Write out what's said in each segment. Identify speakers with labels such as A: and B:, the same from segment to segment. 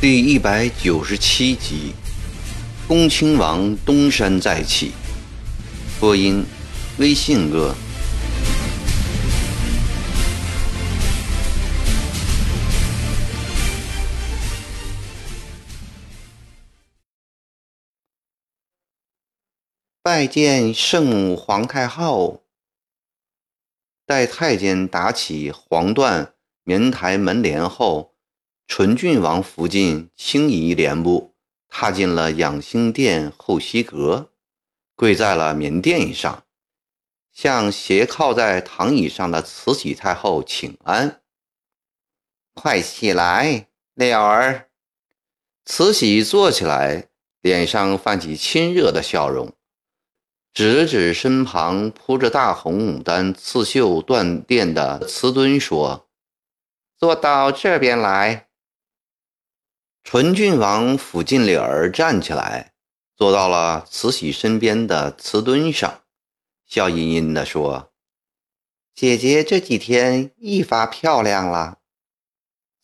A: 第一百九十七集，恭亲王东山再起。播音：微信哥。拜见圣母皇太后。待太监打起黄缎棉台门帘后。纯郡王福晋轻移帘布，踏进了养心殿后西阁，跪在了棉垫上，向斜靠在躺椅上的慈禧太后请安。快起来，柳儿！慈禧坐起来，脸上泛起亲热的笑容，指指身旁铺着大红牡丹刺绣缎垫的瓷墩，说：“坐到这边来。”纯郡王抚近柳儿站起来，坐到了慈禧身边的瓷墩上，笑吟吟地说：“姐姐这几天愈发漂亮了。”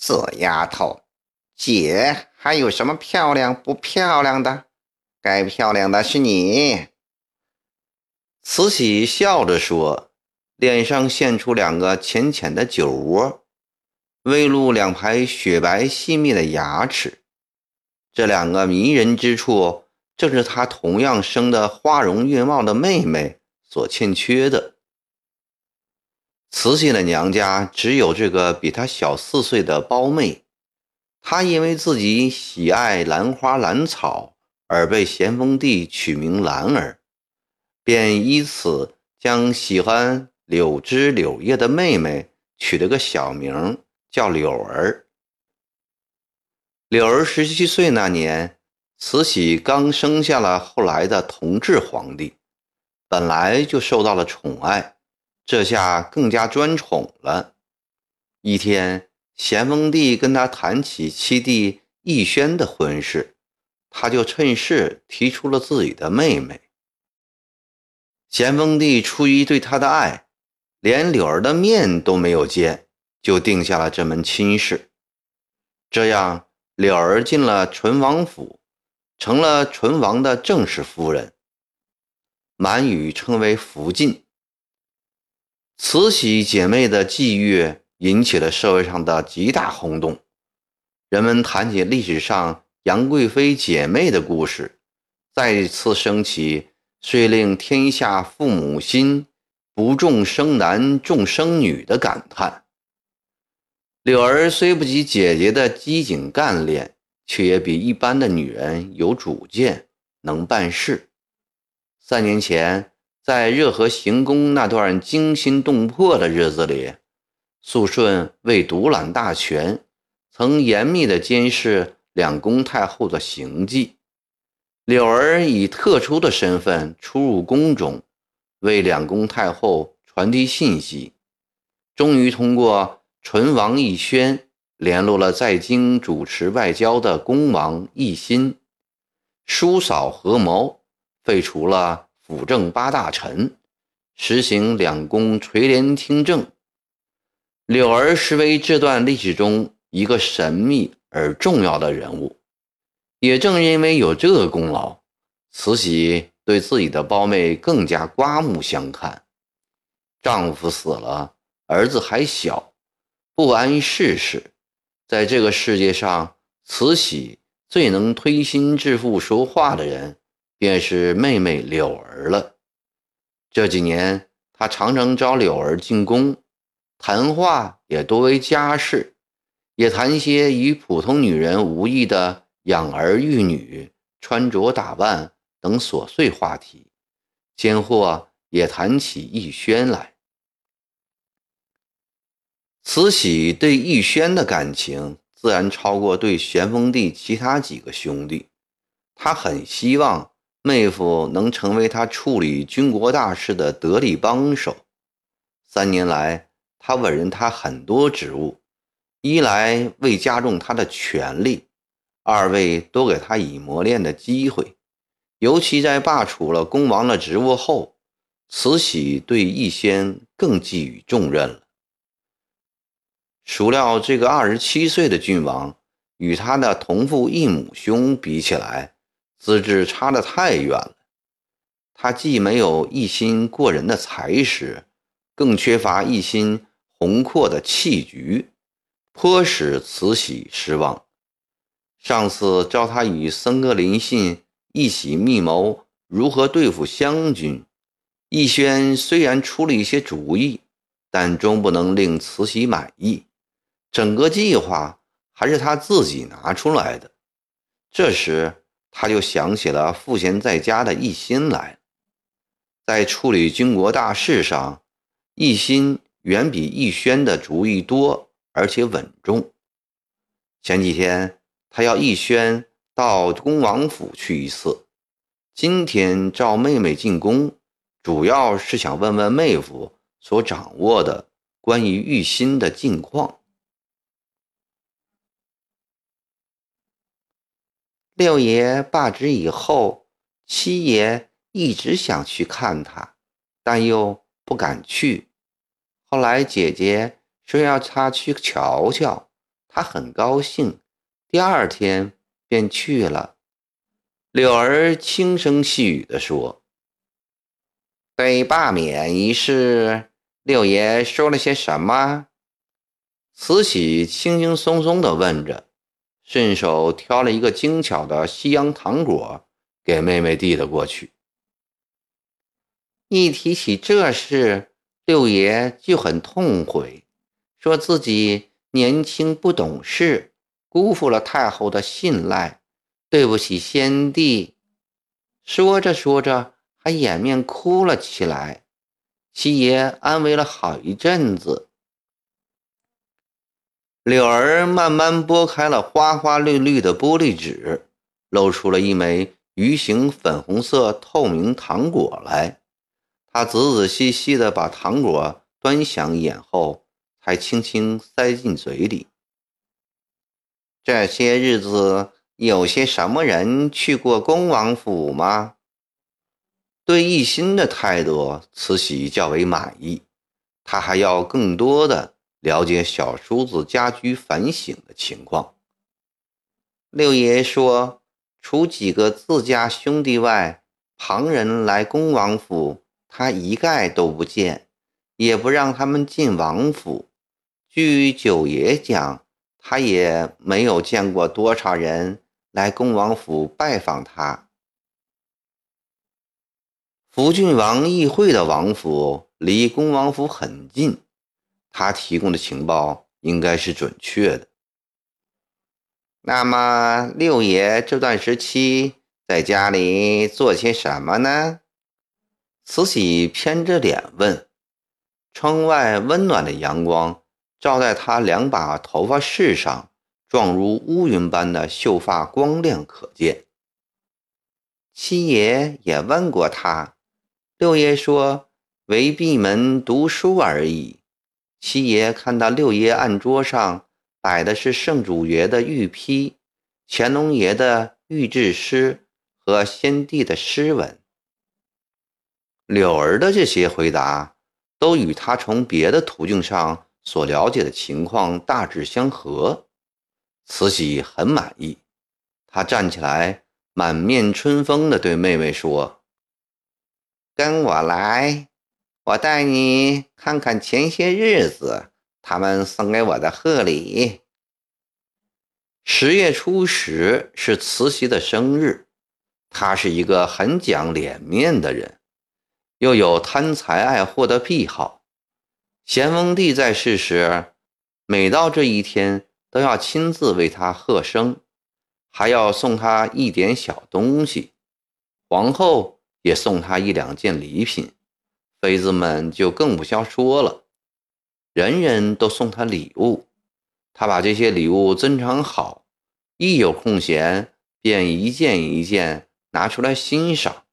B: 死丫头，姐还有什么漂亮不漂亮的？该漂亮的是你。”
A: 慈禧笑着说，脸上现出两个浅浅的酒窝。微露两排雪白细密的牙齿，这两个迷人之处，正是她同样生得花容月貌的妹妹所欠缺的。慈禧的娘家只有这个比她小四岁的胞妹，她因为自己喜爱兰花兰草，而被咸丰帝取名兰儿，便依此将喜欢柳枝柳叶的妹妹取了个小名。叫柳儿。柳儿十七岁那年，慈禧刚生下了后来的同治皇帝，本来就受到了宠爱，这下更加专宠了。一天，咸丰帝跟他谈起七弟奕轩的婚事，他就趁势提出了自己的妹妹。咸丰帝出于对他的爱，连柳儿的面都没有见。就定下了这门亲事，这样柳儿进了纯王府，成了纯王的正式夫人，满语称为福晋。慈禧姐妹的际遇引起了社会上的极大轰动，人们谈起历史上杨贵妃姐妹的故事，再次升起“遂令天下父母心，不重生男重生女”的感叹。柳儿虽不及姐姐的机警干练，却也比一般的女人有主见，能办事。三年前，在热河行宫那段惊心动魄的日子里，肃顺为独揽大权，曾严密地监视两宫太后的行迹。柳儿以特殊的身份出入宫中，为两宫太后传递信息，终于通过。淳王奕轩联络了在京主持外交的恭王奕欣，叔嫂合谋，废除了辅政八大臣，实行两宫垂帘听政。柳儿实为这段历史中一个神秘而重要的人物。也正因为有这个功劳，慈禧对自己的胞妹更加刮目相看。丈夫死了，儿子还小。不谙世事，在这个世界上，慈禧最能推心置腹说话的人，便是妹妹柳儿了。这几年，她常常招柳儿进宫，谈话也多为家事，也谈些与普通女人无异的养儿育女、穿着打扮等琐碎话题，间或也谈起逸轩来。慈禧对奕轩的感情自然超过对咸丰帝其他几个兄弟，她很希望妹夫能成为她处理军国大事的得力帮手。三年来，他委任他很多职务，一来为加重他的权力，二位多给他以磨练的机会，尤其在罢黜了恭王的职务后，慈禧对奕仙更寄予重任了。孰料这个二十七岁的郡王，与他的同父异母兄比起来，资质差得太远了。他既没有一心过人的才识，更缺乏一心宏阔的气局，颇使慈禧失望。上次召他与森格林信一起密谋如何对付湘军，逸轩虽然出了一些主意，但终不能令慈禧满意。整个计划还是他自己拿出来的。这时，他就想起了赋闲在家的奕心来。在处理军国大事上，奕心远比奕轩的主意多，而且稳重。前几天。他要奕轩到恭王府去一次。今天召妹妹进宫，主要是想问问妹夫所掌握的关于玉心的近况。
B: 六爷罢职以后，七爷一直想去看他，但又不敢去。后来姐姐说要他去瞧瞧，他很高兴。第二天便去了。
A: 柳儿轻声细语地说：“
B: 对罢免一事，六爷说了些什么？”
A: 慈禧轻轻松松地问着，顺手挑了一个精巧的西洋糖果给妹妹递了过去。
B: 一提起这事，六爷就很痛悔，说自己年轻不懂事。辜负了太后的信赖，对不起先帝。说着说着，还掩面哭了起来。七爷安慰了好一阵子。
A: 柳儿慢慢拨开了花花绿绿的玻璃纸，露出了一枚鱼形粉红色透明糖果来。他仔仔细细地把糖果端详一眼后，才轻轻塞进嘴里。
B: 这些日子有些什么人去过恭王府吗？
A: 对奕心的态度，慈禧较为满意。她还要更多的了解小叔子家居反省的情况。
B: 六爷说，除几个自家兄弟外，旁人来恭王府，他一概都不见，也不让他们进王府。据九爷讲。他也没有见过多少人来恭王府拜访他。
A: 福郡王议会的王府离恭王府很近，他提供的情报应该是准确的。
B: 那么六爷这段时期在家里做些什么呢？
A: 慈禧偏着脸问。窗外温暖的阳光。照在他两把头发饰上，状如乌云般的秀发光亮可见。
B: 七爷也问过他，六爷说为闭门读书而已。七爷看到六爷案桌上摆的是圣主爷的玉批、乾隆爷的御制诗和先帝的诗文。
A: 柳儿的这些回答都与他从别的途径上。所了解的情况大致相合，慈禧很满意。她站起来，满面春风地对妹妹说：“
B: 跟我来，我带你看看前些日子他们送给我的贺礼。
A: 十月初十是慈禧的生日，她是一个很讲脸面的人，又有贪财爱货的癖好。”咸丰帝在世时，每到这一天，都要亲自为他贺生，还要送他一点小东西。皇后也送他一两件礼品，妃子们就更不消说了，人人都送他礼物。他把这些礼物珍藏好，一有空闲便一件一件拿出来欣赏。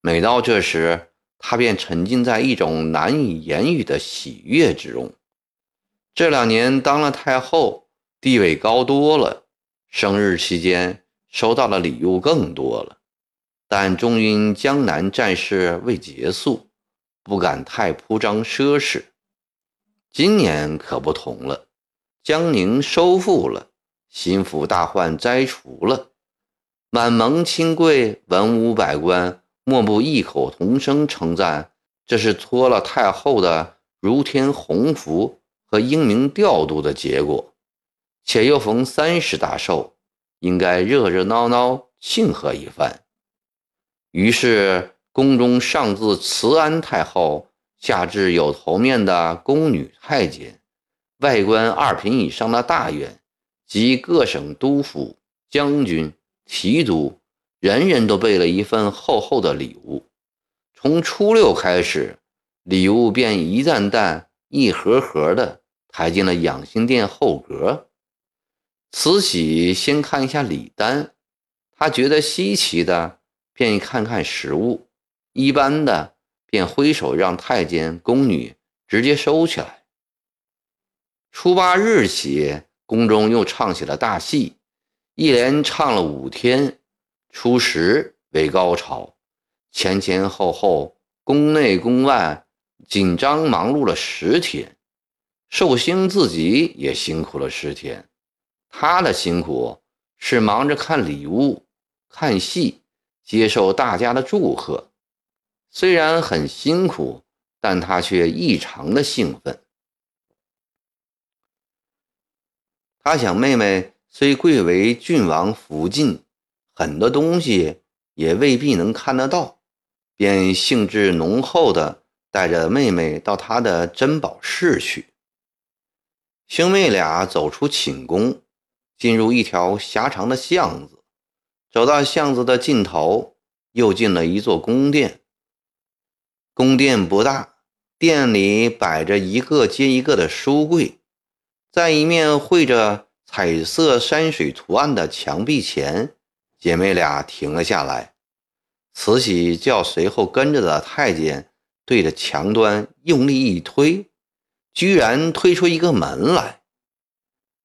A: 每到这时，他便沉浸在一种难以言喻的喜悦之中。这两年当了太后，地位高多了，生日期间收到的礼物更多了。但终因江南战事未结束，不敢太铺张奢侈。今年可不同了，江宁收复了，心腹大患摘除了，满蒙亲贵、文武百官莫不异口同声称赞，这是托了太后的如天鸿福和英明调度的结果。且又逢三十大寿，应该热热闹闹庆贺一番。于是宫中上自慈安太后。下至有头面的宫女太监，外官二品以上的大员及各省督府、将军、提督，人人都备了一份厚厚的礼物。从初六开始，礼物便一担担、一盒盒的抬进了养心殿后阁。慈禧先看一下礼单，她觉得稀奇的，便看看实物，一般的。便挥手让太监、宫女直接收起来。初八日起，宫中又唱起了大戏，一连唱了五天。初十为高潮，前前后后，宫内宫外紧张忙碌了十天。寿星自己也辛苦了十天，他的辛苦是忙着看礼物、看戏，接受大家的祝贺。虽然很辛苦，但他却异常的兴奋。他想，妹妹虽贵为郡王福晋，很多东西也未必能看得到，便兴致浓厚的带着妹妹到他的珍宝室去。兄妹俩走出寝宫，进入一条狭长的巷子，走到巷子的尽头，又进了一座宫殿。宫殿不大，殿里摆着一个接一个的书柜，在一面绘着彩色山水图案的墙壁前，姐妹俩停了下来。慈禧叫随后跟着的太监对着墙端用力一推，居然推出一个门来。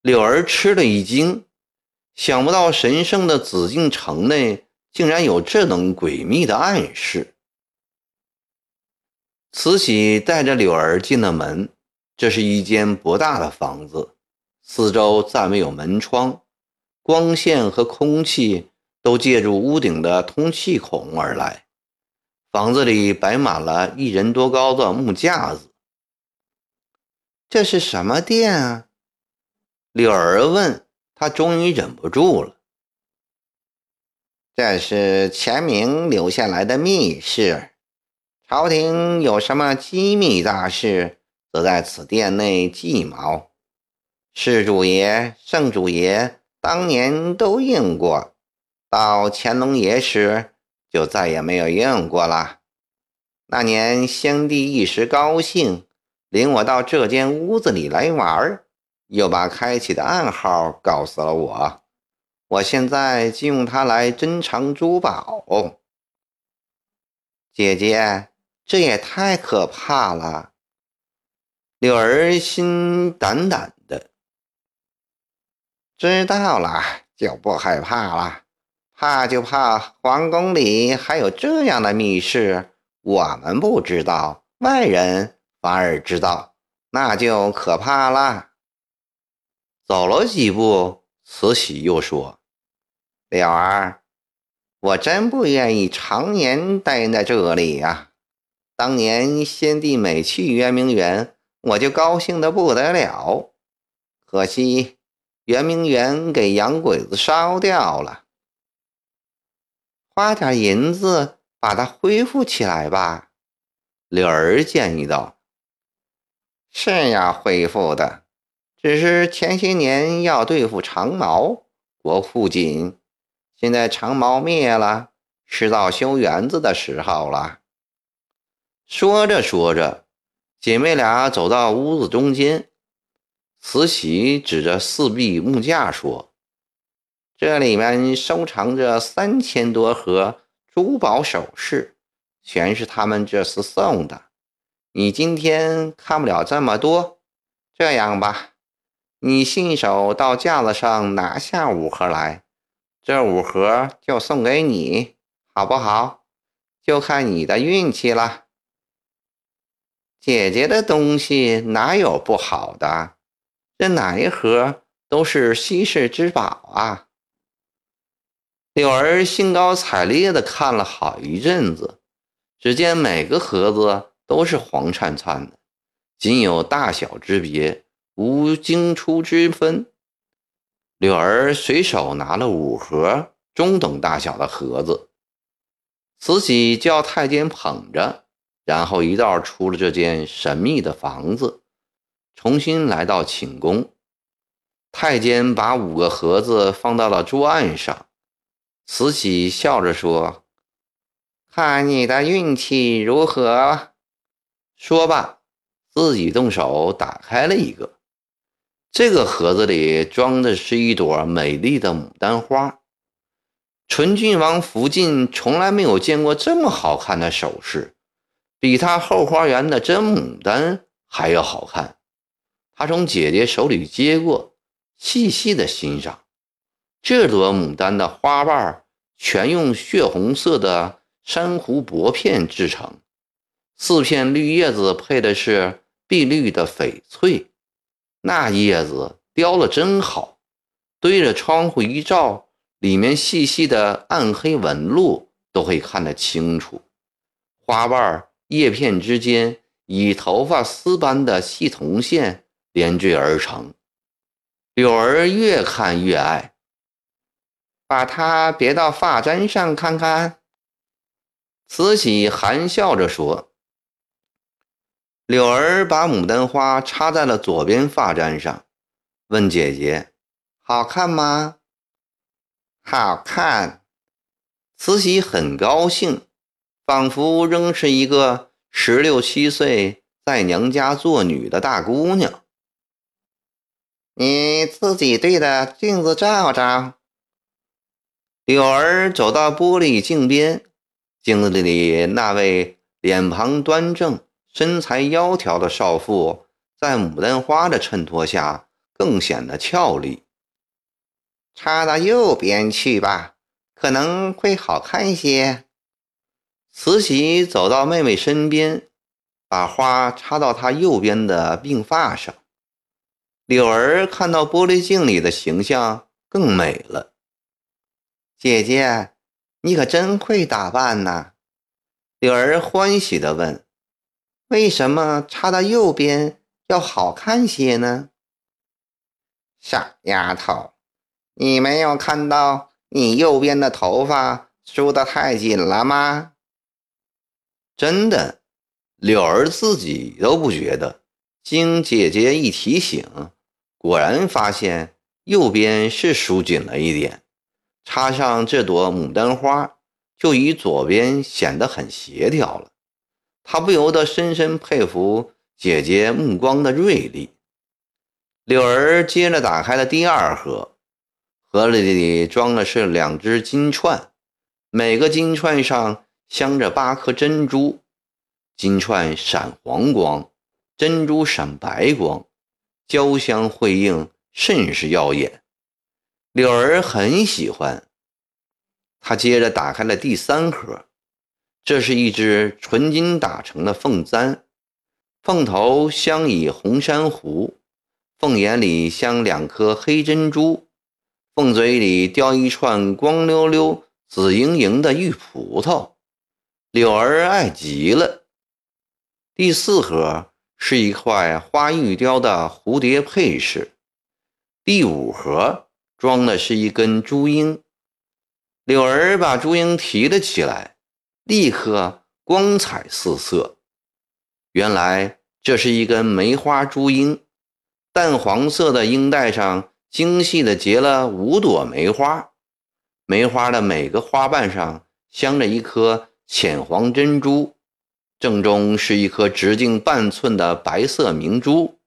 A: 柳儿吃了一惊，想不到神圣的紫禁城内竟然有这等诡秘的暗示。慈禧带着柳儿进了门，这是一间不大的房子，四周暂未有门窗，光线和空气都借助屋顶的通气孔而来。房子里摆满了一人多高的木架子。这是什么店啊？柳儿问。他终于忍不住了。这是钱明留下来的密室。朝廷有什么机密大事，则在此殿内计谋。世主爷、圣主爷当年都应过，到乾隆爷时就再也没有用过了。那年先帝一时高兴，领我到这间屋子里来玩儿，又把开启的暗号告诉了我。我现在就用它来珍藏珠宝，姐姐。这也太可怕了，柳儿心胆胆的。知道了就不害怕了，怕就怕皇宫里还有这样的密室，我们不知道，外人反而知道，那就可怕了。走了几步，慈禧又说：“柳儿，我真不愿意常年待在这里呀。”当年先帝每去圆明园，我就高兴得不得了。可惜圆明园给洋鬼子烧掉了，花点银子把它恢复起来吧。柳儿建议道：“是要恢复的，只是前些年要对付长毛，国库紧，现在长毛灭了，是到修园子的时候了。”说着说着，姐妹俩走到屋子中间，慈禧指着四壁木架说：“这里面收藏着三千多盒珠宝首饰，全是他们这次送的。你今天看不了这么多，这样吧，你信手到架子上拿下五盒来，这五盒就送给你，
B: 好不好？就看你的运气了。姐姐的东西哪有不好的？这哪一盒都是稀世之宝啊！柳儿兴高采烈地看了好一阵子，只见每个盒子都是黄灿灿的，仅有大小之别，无精出之分。柳儿随手拿了五盒中等大小的盒子，慈禧叫太监捧着，然后一道出了这间神秘的房子，重新来到寝宫。太监把五个盒子放到了桌案上。慈禧笑着说：“看你的运气如何？”说罢，自己动手打开了一个。这个盒子里装的是一朵美丽的牡丹花。纯郡王福晋从来没有见过这么好看的首饰，比他后花园的真牡丹还要好看。他从姐姐手里接过，细细的欣赏。这朵牡丹的花瓣全用血红色的珊瑚薄片制成，四片绿叶子配的是碧绿的翡翠，那叶子雕的真好，对着窗户一照，里面细细的暗黑纹路都会看得清楚。花瓣叶片之间以头发丝般的细铜线连缀而成，柳儿越看越爱。把它别到发簪上看看。”慈禧含笑着说。柳儿把牡丹花插在了左边发簪上，问姐姐：“好看吗？”“好看。”慈禧很高兴，仿佛仍是一个十六七岁在娘家做女的大姑娘。你自己对着镜子照照。柳儿走到玻璃镜边，镜子里那位脸庞端正、身材窈窕的少妇，在牡丹花的衬托下更显得俏丽。插到右边去吧，可能会好看一些。慈禧走到妹妹身边，把花插到她右边的鬓发上。柳儿看到玻璃镜里的形象更美了。姐姐，你可真会打扮呐！柳儿欢喜地问：“为什么插到右边要好看些呢？”傻丫头，你没有看到你右边的头发梳得太紧了吗？真的，柳儿自己都不觉得，经姐姐一提醒，果然发现右边是梳紧了一点。插上这朵牡丹花，就与左边显得很协调了。他不由得深深佩服姐姐目光的锐利。柳儿接着打开了第二盒，盒子里装的是两只金串，每个金串上镶着八颗珍珠，金串闪黄光，珍珠闪白光，交相辉映，甚是耀眼。柳儿很喜欢，他接着打开了第三盒，这是一只纯金打成的凤簪，凤头镶以红珊瑚，凤眼里镶两颗黑珍珠，凤嘴里叼一串光溜溜、紫莹莹的玉葡萄，柳儿爱极了。第四盒是一块花玉雕的蝴蝶配饰，第五盒。装的是一根珠缨，柳儿把珠缨提了起来，立刻光彩四射。原来这是一根梅花珠缨，淡黄色的缨带上精细的结了五朵梅花，梅花的每个花瓣上镶着一颗浅黄珍珠，正中是一颗直径半寸的白色明珠，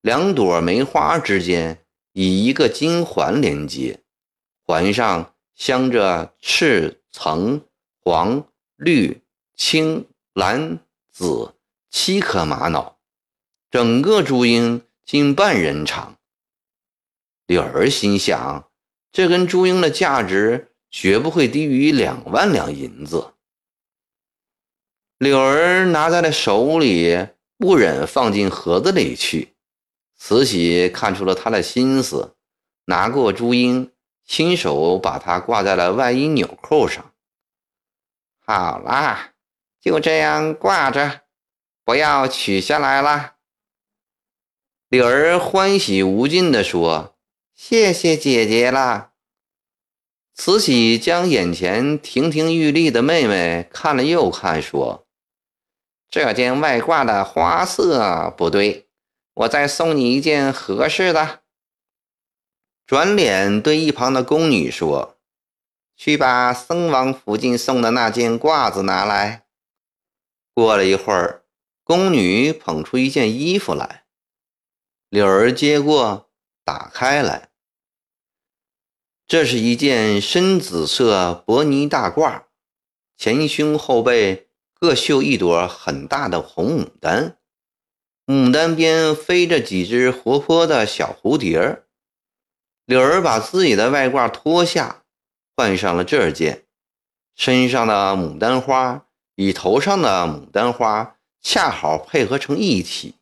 B: 两朵梅花之间。以一个金环连接，环上镶着赤、橙、黄、绿、青、蓝、紫七颗玛瑙，整个珠缨近半人长。柳儿心想，这根珠缨的价值
A: 绝不会低于两万两银子。柳儿拿在了手里，不忍放进盒子里去。慈禧看出了他的心思，拿过珠缨，亲手把它挂在了外衣纽扣上。
B: 好啦，就这样挂着，不要取下来啦。
A: 柳儿欢喜无尽地说：“
B: 谢谢姐姐了。”
A: 慈禧将眼前亭亭玉立的妹妹看了又看，说：“
B: 这件外挂的花色不对，我再送你一件合适的。”
A: 转脸对一旁的宫女说：“
B: 去把僧王附近送的那件褂子拿来。”
A: 过了一会儿，宫女捧出一件衣服来，柳儿接过，打开来。这是一件深紫色薄呢大褂，前胸后背各绣一朵很大的红牡丹，牡丹边飞着几只活泼的小蝴蝶。柳儿把自己的外褂脱下，换上了这件，身上的牡丹花与头上的牡丹花恰好配合成一体，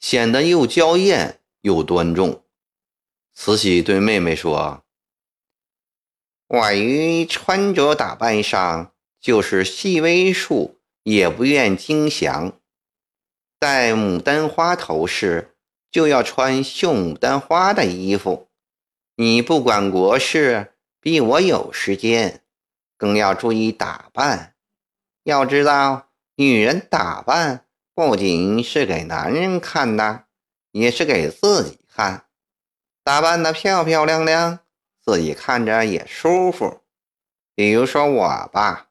A: 显得又娇艳又端重。慈禧对妹妹说。
B: 我于穿着打扮上，就是细微处也不愿精详。戴牡丹花头饰，就要穿绣牡丹花的衣服。你不管国事，比我有时间，更要注意打扮。要知道，女人打扮不仅是给男人看的，也是给自己看。打扮的漂漂亮亮。自己看着也舒服，比如说我吧，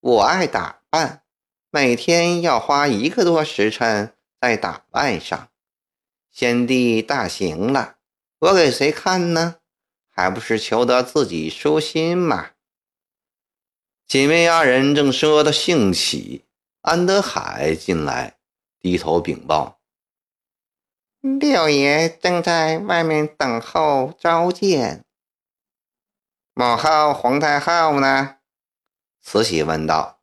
B: 我爱打扮，每天要花一个多时辰在打扮上。先帝大行了，我给谁看呢？还不是求得自己舒心嘛。
A: 姐妹二人正说得兴起，安德海进来，低头禀报：
B: 六爷正在外面等候召见。母后、皇太后呢？
A: 慈禧问道。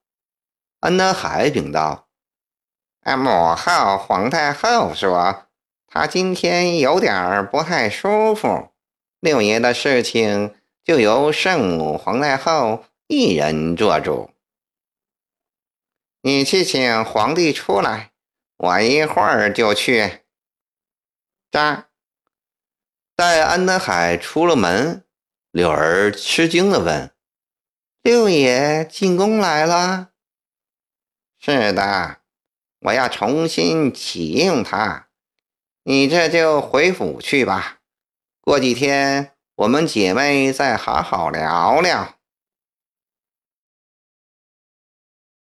A: 安德海禀道：“
B: 哎，母后、皇太后说，她今天有点不太舒服，六爷的事情就由圣母、皇太后一人做主。你去请皇帝出来，我一会儿就去。”
A: 扎。待安德海出了门。柳儿吃惊地问：“
B: 六爷进宫来了？”“是的，我要重新启用他。你这就回府去吧。过几天我们姐妹再好好聊聊。”